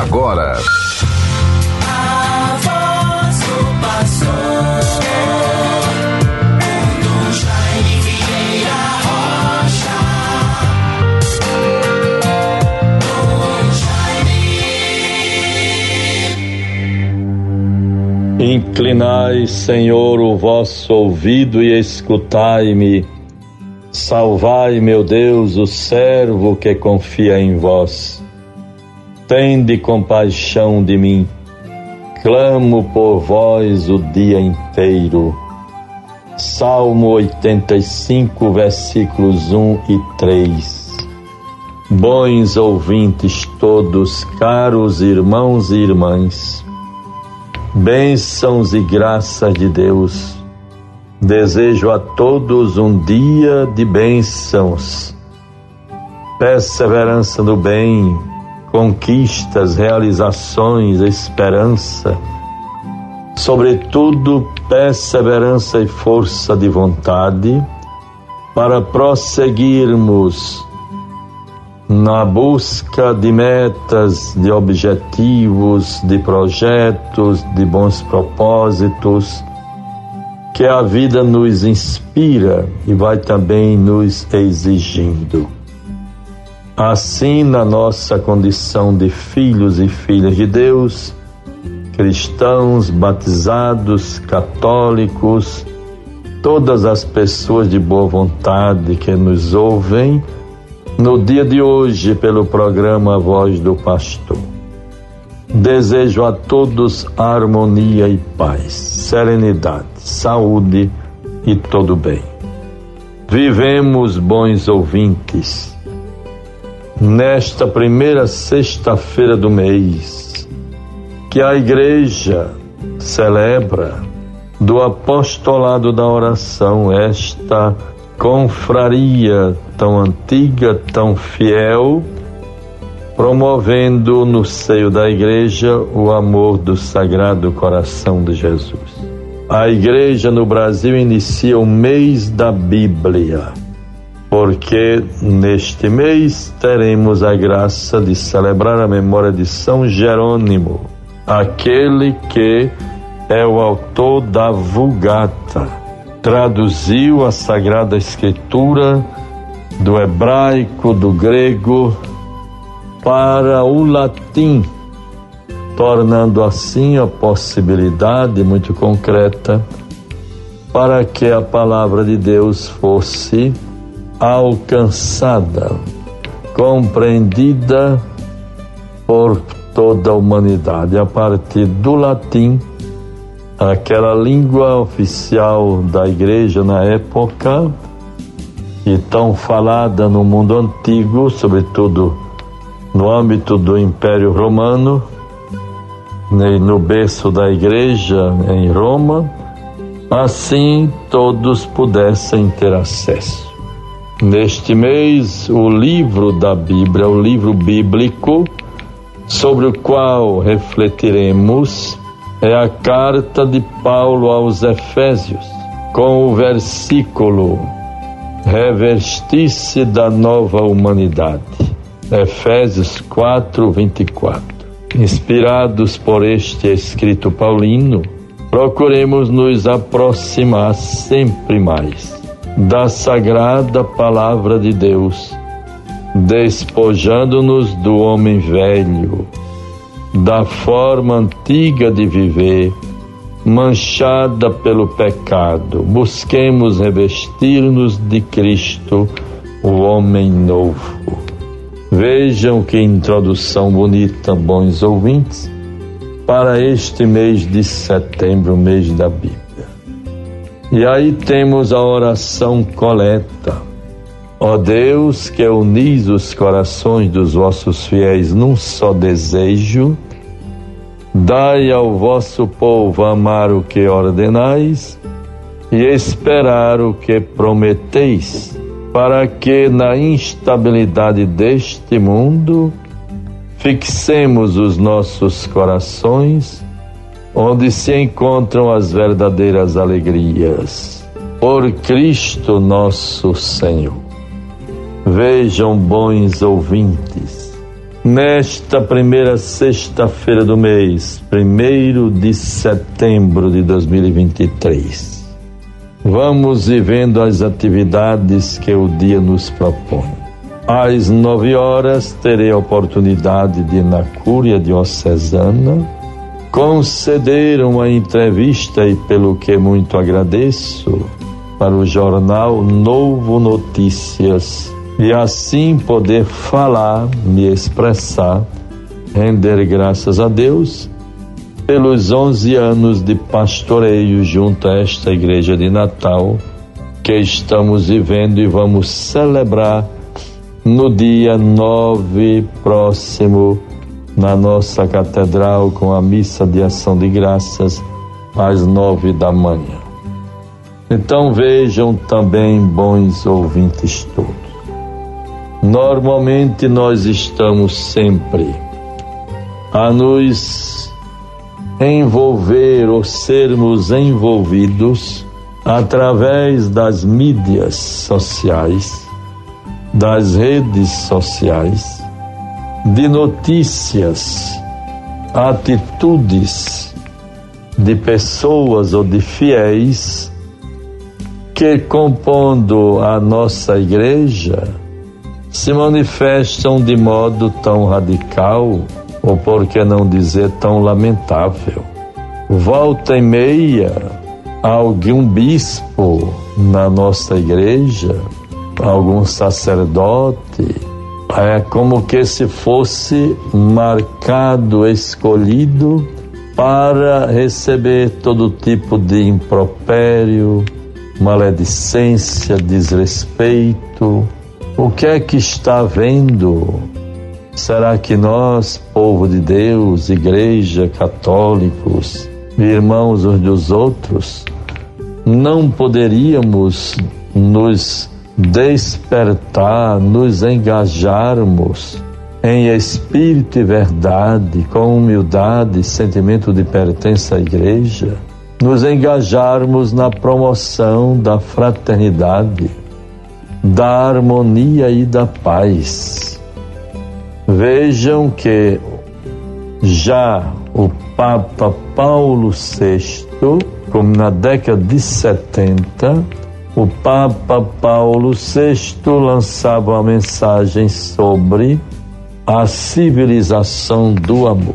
agora. Inclinai, Senhor, o vosso ouvido e escutai-me. Salvai, meu Deus, o servo que confia em vós. Tende compaixão de mim. Clamo por vós o dia inteiro. Salmo 85, versículos 1 e 3. Bons ouvintes todos, caros irmãos e irmãs, bênçãos e graças de Deus. Desejo a todos um dia de bênçãos, perseverança no bem, conquistas, realizações, esperança, sobretudo perseverança e força de vontade para prosseguirmos na busca de metas, de objetivos, de projetos, de bons propósitos, que a vida nos inspira e vai também nos exigindo. Assim, na nossa condição de filhos e filhas de Deus, cristãos, batizados, católicos, todas as pessoas de boa vontade que nos ouvem, no dia de hoje pelo programa Voz do Pastor. Desejo a todos harmonia e paz, serenidade, saúde e todo bem. Vivemos bons ouvintes. Nesta primeira sexta-feira do mês, que a igreja celebra do apostolado da oração esta confraria tão antiga, tão fiel, promovendo no seio da igreja o amor do Sagrado Coração de Jesus. A igreja no Brasil inicia o mês da Bíblia, porque neste mês teremos a graça de celebrar a memória de São Jerônimo, aquele que é o autor da Vulgata. Traduziu a Sagrada Escritura do hebraico, do grego, para o latim, tornando assim a possibilidade muito concreta para que a palavra de Deus fosse alcançada, compreendida por toda a humanidade a partir do latim aquela língua oficial da igreja na época e tão falada no mundo antigo, sobretudo no âmbito do Império Romano, no berço da igreja em Roma, assim todos pudessem ter acesso. Neste mês, o livro da Bíblia, o livro bíblico, sobre o qual refletiremos, é a carta de Paulo aos Efésios, com o versículo Revestir-se da nova humanidade. Efésios 4, 24. Inspirados por este escrito paulino, procuremos nos aproximar sempre mais da sagrada palavra de Deus, despojando-nos do homem velho da forma antiga de viver, manchada pelo pecado. Busquemos revestir-nos de Cristo, o homem novo. Vejam que introdução bonita, bons ouvintes, para este mês de setembro, mês da Bíblia. E aí temos a oração coleta. Ó Deus, que unis os corações dos vossos fiéis num só desejo, Dai ao vosso povo amar o que ordenais e esperar o que prometeis, para que na instabilidade deste mundo fixemos os nossos corações onde se encontram as verdadeiras alegrias. Por Cristo nosso Senhor. Vejam, bons ouvintes, Nesta primeira sexta-feira do mês, primeiro de setembro de 2023, vamos vivendo as atividades que o dia nos propõe. Às nove horas terei a oportunidade de, na Cúria Diocesana, conceder uma entrevista e pelo que muito agradeço para o jornal Novo Notícias e assim poder falar, me expressar, render graças a Deus pelos 11 anos de pastoreio junto a esta igreja de Natal que estamos vivendo e vamos celebrar no dia 9 próximo na nossa catedral com a missa de ação de graças às nove da manhã. Então vejam também, bons ouvintes todos. Normalmente nós estamos sempre a nos envolver ou sermos envolvidos através das mídias sociais, das redes sociais, de notícias, atitudes de pessoas ou de fiéis que, compondo a nossa igreja, se manifestam de modo tão radical, ou por que não dizer tão lamentável. Volta e meia, algum bispo na nossa igreja, algum sacerdote, é como que se fosse marcado, escolhido para receber todo tipo de impropério, maledicência, desrespeito. O que é que está vendo? Será que nós, povo de Deus, igreja, católicos, irmãos uns dos outros, não poderíamos nos despertar, nos engajarmos em espírito e verdade, com humildade e sentimento de pertença à igreja, nos engajarmos na promoção da fraternidade, da harmonia e da paz. Vejam que já o Papa Paulo VI, como na década de 70, o Papa Paulo VI lançava uma mensagem sobre a civilização do amor.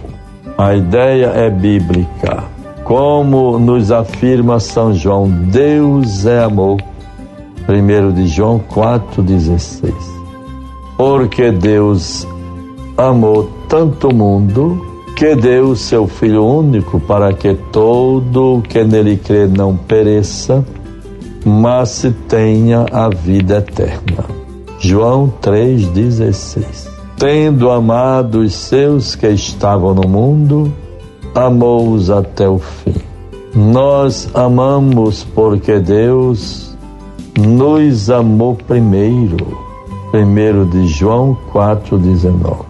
A ideia é bíblica. Como nos afirma São João, Deus é amor. 1 de João 4,16. Porque Deus amou tanto o mundo que deu seu Filho único para que todo o que nele crê não pereça, mas se tenha a vida eterna. João 3,16 Tendo amado os seus que estavam no mundo, amou-os até o fim. Nós amamos porque Deus nos amou primeiro. Primeiro de João 4,19.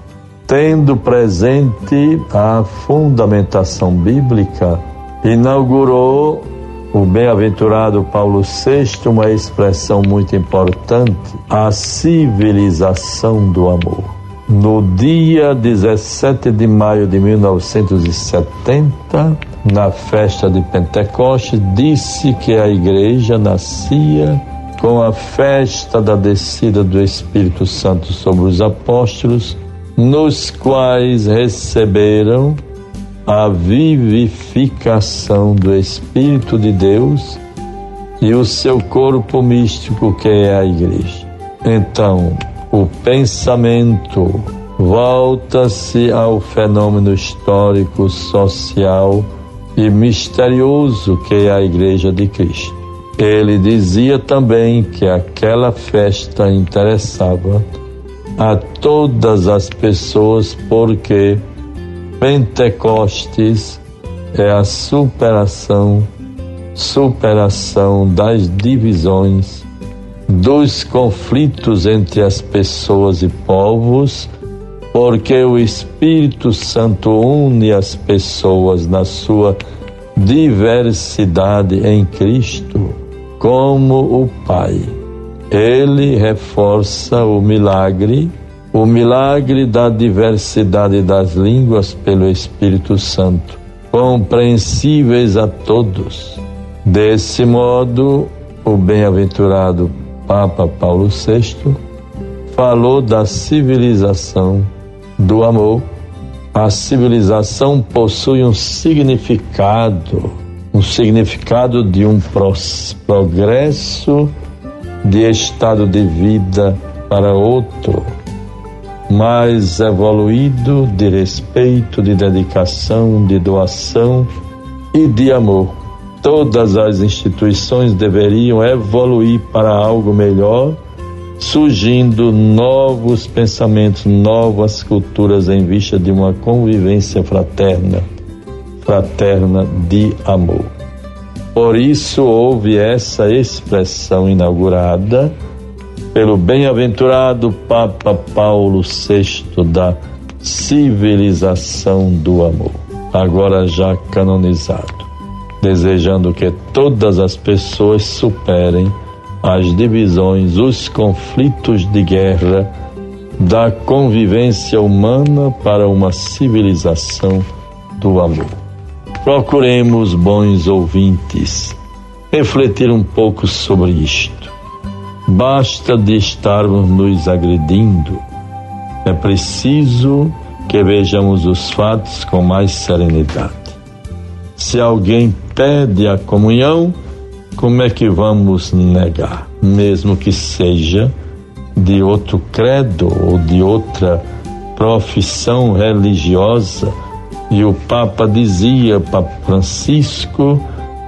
Tendo presente a fundamentação bíblica, inaugurou o bem-aventurado Paulo VI uma expressão muito importante, a civilização do amor. No dia 17 de maio de 1970, na festa de Pentecostes, disse que a igreja nascia com a festa da descida do Espírito Santo sobre os apóstolos, nos quais receberam a vivificação do Espírito de Deus e o seu corpo místico, que é a igreja. Então, o pensamento volta-se ao fenômeno histórico, social e misterioso que é a Igreja de Cristo. Ele dizia também que aquela festa interessava a todas as pessoas porque Pentecostes é a superação, superação das divisões, dos conflitos entre as pessoas e povos, porque o Espírito Santo une as pessoas na sua diversidade em Cristo, como o Pai. Ele reforça o milagre o milagre da diversidade das línguas pelo Espírito Santo, compreensíveis a todos. Desse modo, o bem-aventurado Papa Paulo VI falou da civilização do amor. A civilização possui um significado, um significado de um progresso de estado de vida para outro mais evoluído de respeito, de dedicação, de doação e de amor. Todas as instituições deveriam evoluir para algo melhor, surgindo novos pensamentos, novas culturas em vista de uma convivência fraterna, fraterna de amor. Por isso houve essa expressão inaugurada pelo bem-aventurado Papa Paulo VI da civilização do amor, agora já canonizado, desejando que todas as pessoas superem as divisões, os conflitos de guerra da convivência humana para uma civilização do amor. Procuremos, bons ouvintes, refletir um pouco sobre isto Basta de estarmos nos agredindo. É preciso que vejamos os fatos com mais serenidade. Se alguém pede a comunhão, como é que vamos negar? Mesmo que seja de outro credo ou de outra profissão religiosa. E o Papa dizia, Papa Francisco,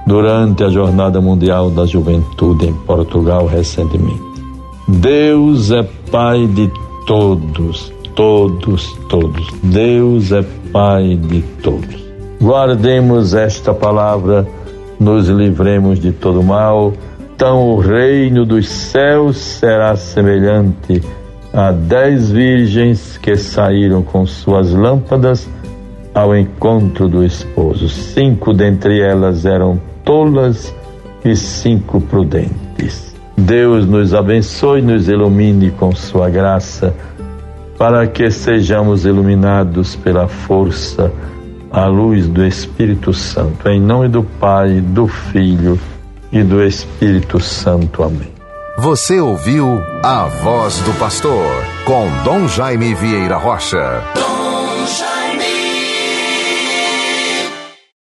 durante a Jornada Mundial da Juventude em Portugal recentemente. Deus é Pai de todos, todos, todos. Deus é Pai de todos. Guardemos esta palavra, nos livremos de todo mal. Então o reino dos céus será semelhante a dez virgens que saíram com suas lâmpadas ao encontro do esposo. Cinco dentre elas eram tolas e cinco prudentes. Deus nos abençoe, nos ilumine com sua graça, para que sejamos iluminados pela força, a luz do Espírito Santo. Em nome do Pai, do Filho e do Espírito Santo. Amém. Você ouviu a voz do pastor com Dom Jaime Vieira Rocha.